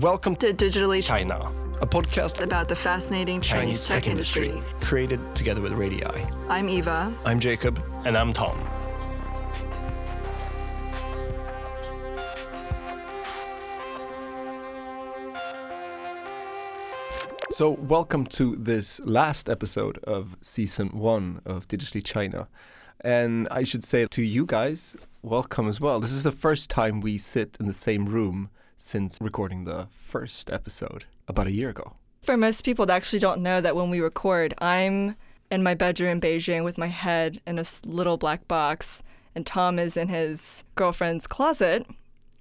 Welcome to Digitally China, a podcast about the fascinating Chinese, tech, industry. created together with Radii. I'm Eva. I'm Jacob. And I'm Tom. So, welcome to this last episode of season one of Digitally China. And I should say to you guys, welcome as well. This is the first time we sit in the same room since recording the first episode about a year ago. For most people that actually don't know that when we record, I'm in my bedroom in Beijing with my head in a little black box, and Tom is in his girlfriend's closet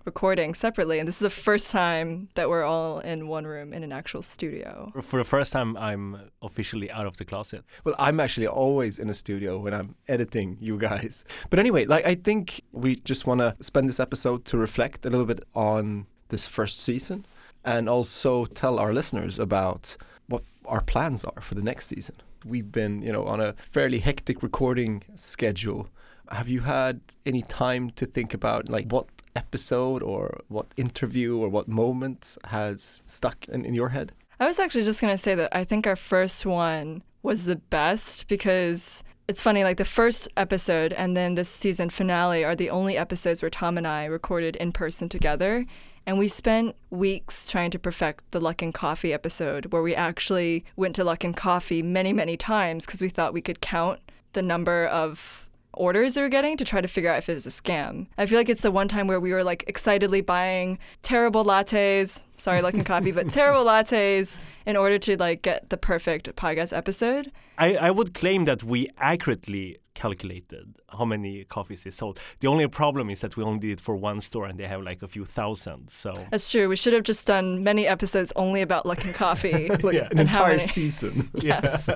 recording separately. And this is the first time that we're all in one room in an actual studio. For the first time, I'm officially out of the closet. Well, I'm actually always in a studio when I'm editing you guys. But anyway, like I think we just want to spend this episode to reflect a little bit on this first season and also tell our listeners about what our plans are for the next season. We've been, you know, on a fairly hectic recording schedule. Have you had any time to think about like what episode or what interview or what moment has stuck in, in your head? I was actually just going to say that I think our first one was the best because it's funny, like the first episode and then the season finale are the only episodes where Tom and I recorded in person together. And we spent weeks trying to perfect the Luckin Coffee episode, where we actually went to Luckin Coffee many, many times because we thought we could count the number of orders they were getting to try to figure out if it was a scam. I feel like it's the one time where we were like excitedly buying terrible lattes, sorry, Luckin Coffee, but terrible lattes in order to like get the perfect podcast episode. I, I would claim that we accurately calculated how many coffees they sold. The only problem is that we only did it for one store and they have like a few thousand. So that's true. We should have just done many episodes only about Luckin Coffee, like yeah. an entire season. yes.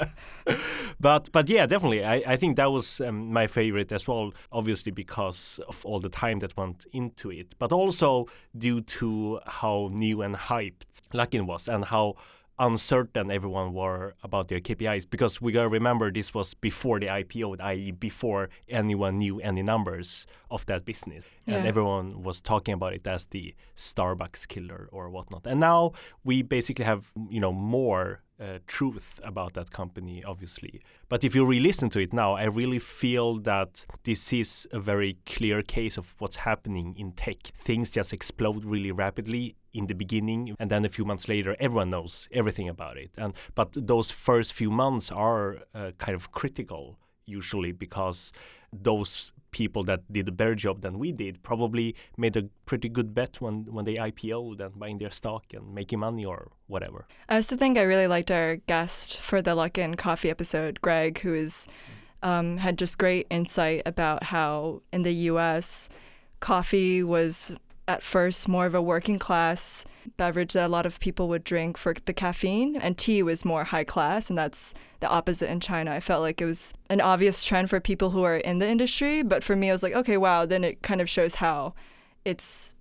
but but yeah, definitely. I, I think that was um, my favorite as well. Obviously because of all the time that went into it, but also due to how new and hyped Luckin was and how uncertain everyone were about their KPIs because we gotta remember this was before the IPO, i.e., before anyone knew any numbers of that business, yeah. and everyone was talking about it as the Starbucks killer or whatnot. And now we basically have you know more uh, truth about that company, obviously. But if you re-listen to it now, I really feel that this is a very clear case of what's happening in tech. Things just explode really rapidly in the beginning, and then a few months later, everyone knows everything about it. And but those first few months are uh, kind of critical usually because those people that did a better job than we did probably made a pretty good bet when, when they IPO'd and buying their stock and making money or whatever. I also think I really liked our guest for the Luck Luckin Coffee episode, Greg, who is um, had just great insight about how in the U.S. coffee was at first more of a working class beverage that a lot of people would drink for the caffeine, and tea was more high class, and that's the opposite in China. I felt like it was an obvious trend for people who are in the industry, but for me, I was like, okay, wow, then it kind of shows how it's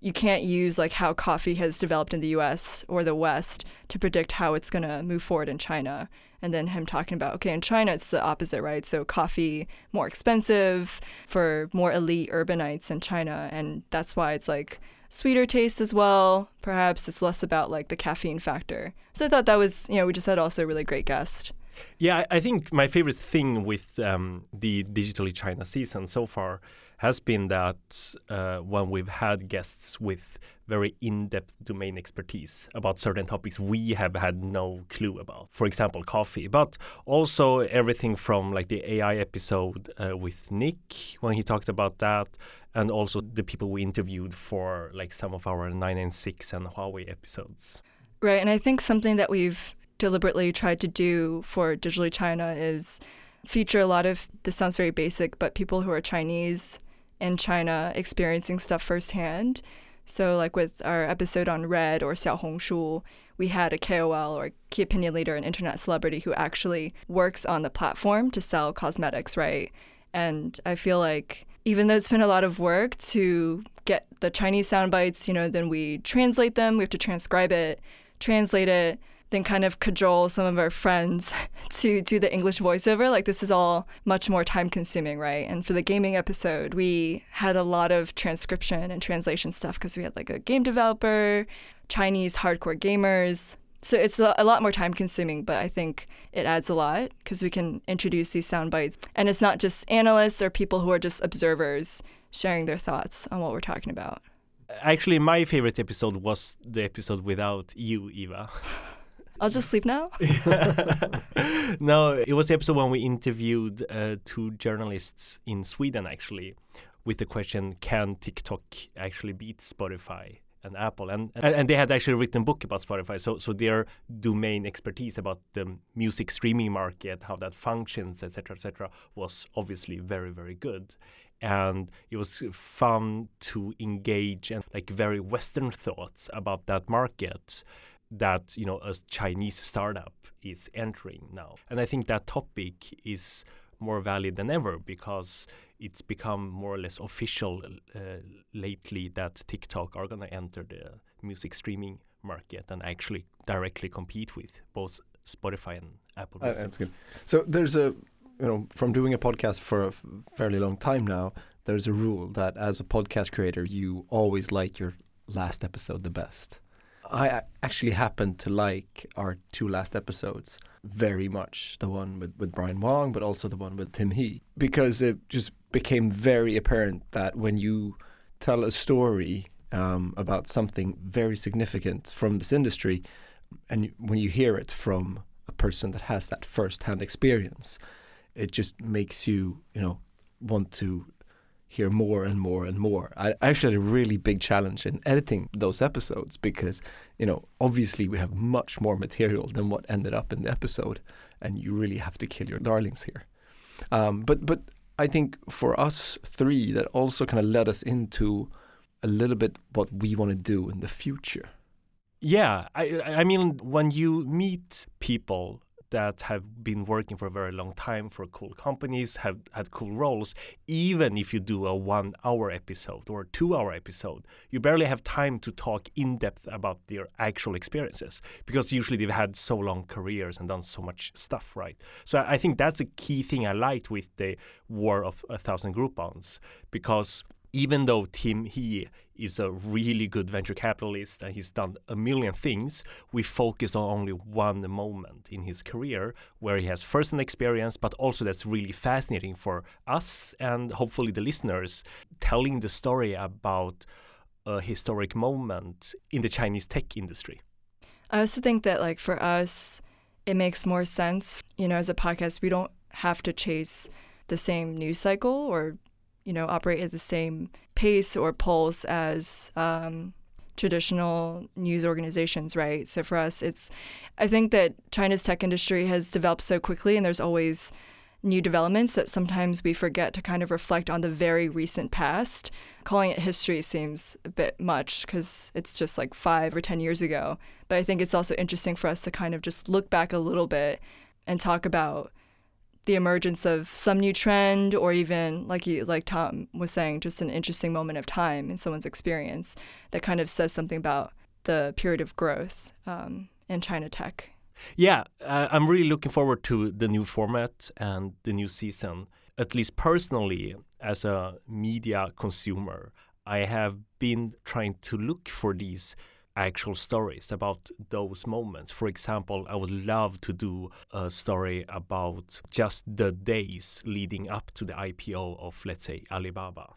you can't use like how coffee has developed in the US or the West to predict how it's going to move forward in China. And then him talking about, okay, in China, it's the opposite, right? So coffee more expensive for more elite urbanites in China. And that's why it's like sweeter taste as well. Perhaps it's less about like the caffeine factor. So I thought that was, you know, we just had also a really great guest. Yeah, I think my favorite thing with um, the Digitally China season so far has been that uh, when we've had guests with very in-depth domain expertise about certain topics we have had no clue about. For example, coffee, but also everything from like the AI episode uh, with Nick when he talked about that, and also the people we interviewed for like some of our 996 and Huawei episodes. Right, and I think something that we've deliberately tried to do for Digitally China is feature a lot of this sounds very basic, but people who are Chinese in China experiencing stuff firsthand. So, like with our episode on Red or Xiaohongshu, we had a KOL or key opinion leader, an internet celebrity who actually works on the platform to sell cosmetics, right? And I feel like even though it's been a lot of work to get the Chinese sound bites, you know, then we translate them, we have to transcribe it, translate it, then kind of cajole some of our friends to do the English voiceover. Like this is all much more time consuming, right? And for the gaming episode, we had a lot of transcription and translation stuff because we had like a game developer Chinese hardcore gamers. So it's a, lot more time consuming, but I think it adds a lot because we can introduce these sound bites. And it's not just analysts or people who are just observers sharing their thoughts on what we're talking about. Actually, my favorite episode was the episode without you, Eva. I'll just sleep now. no, it was the episode when we interviewed uh, two journalists in Sweden, actually, with the question, "Can TikTok actually beat Spotify?" and Apple, and, and and they had actually written a book about Spotify. So so their domain expertise about the music streaming market, how that functions, etc., etc., was obviously very very good, and it was fun to engage and like very Western thoughts about that market that you know a Chinese startup is entering now, and I think that topic is more valid than ever because it's become more or less official uh, lately that TikTok are going to enter the music streaming market and actually directly compete with both Spotify and Apple uh, that's good. So there's a, you know, from doing a podcast for a fairly long time now, there's a rule that as a podcast creator, you always like your last episode the best. I actually happen to like our two last episodes very much. The one with, with Brian Wong, but also the one with Tim He, because it just became very apparent that when you tell a story um, about something very significant from this industry, and when you hear it from a person that has that first-hand experience, it just makes you, you know, want to hear more and more and more. I actually had a really big challenge in editing those episodes because, you know, obviously we have much more material than what ended up in the episode, and you really have to kill your darlings here. Um, but but I think for us three, that also kind of led us into a little bit what we want to do in the future. Yeah, I I mean when you meet people that have been working for a very long time for cool companies, have had cool roles, even if you do a one hour episode or a two hour episode, you barely have time to talk in depth about their actual experiences because usually they've had so long careers and done so much stuff, right? So I think that's a key thing I liked with the War of a Thousand Groupons because even though Tim He is a really good venture capitalist and he's done a million things, we focus on only one moment in his career where he has first-hand experience, but also that's really fascinating for us and hopefully the listeners, telling the story about a historic moment in the Chinese tech industry. I also think that like for us, it makes more sense. You know, as a podcast, we don't have to chase the same news cycle or you know, operate at the same pace or pulse as um, traditional news organizations, right? So for us, it's, I think that China's tech industry has developed so quickly and there's always new developments that sometimes we forget to kind of reflect on the very recent past. Calling it history seems a bit much because it's just like five or 10 years ago. But I think it's also interesting for us to kind of just look back a little bit and talk about the emergence of some new trend or even like you, like Tom was saying just an interesting moment of time in someone's experience that kind of says something about the period of growth um, in China tech. Yeah, uh, I'm really looking forward to the new format and the new season. At least personally, as a media consumer, I have been trying to look for these actual stories about those moments. For example, I would love to do a story about just the days leading up to the IPO of, let's say, Alibaba.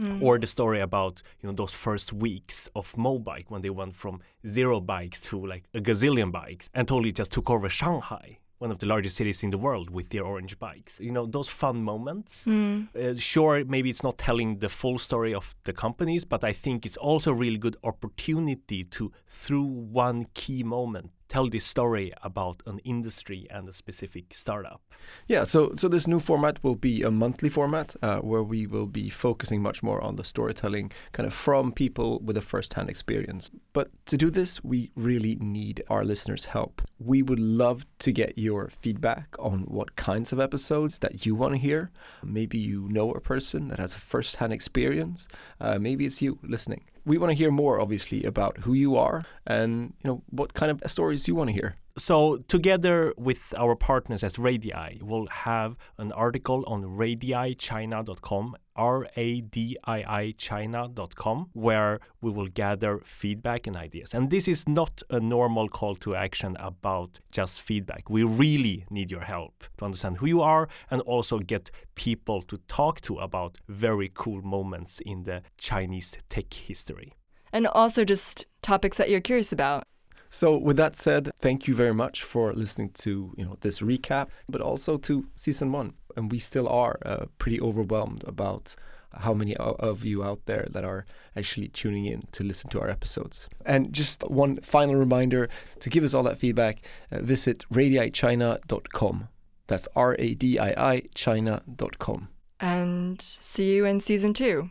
Mm. Or the story about you know those first weeks of Mobike when they went from zero bikes to like a gazillion bikes and totally just took over Shanghai one of the largest cities in the world with their orange bikes. You know, those fun moments. Mm. Uh, sure, maybe it's not telling the full story of the companies, but I think it's also a really good opportunity to, through one key moment, tell this story about an industry and a specific startup. Yeah, so so this new format will be a monthly format uh, where we will be focusing much more on the storytelling, kind of from people with a first-hand experience. But to do this, we really need our listeners' help. We would love to get your feedback on what kinds of episodes that you want to hear. Maybe you know a person that has a first-hand experience. Uh, maybe it's you listening we want to hear more, obviously, about who you are and you know what kind of stories you want to hear. So, together with our partners at Radii, we'll have an article on radiichina.com, R A D I I China.com, where we will gather feedback and ideas. And this is not a normal call to action about just feedback. We really need your help to understand who you are and also get people to talk to about very cool moments in the Chinese tech history. And also just topics that you're curious about. So with that said, thank you very much for listening to you know this recap, but also to season one. And we still are uh, pretty overwhelmed about how many of you out there that are actually tuning in to listen to our episodes. And just one final reminder to give us all that feedback, uh, visit radiichina.com. That's R A D I I China.com. And see you in season two.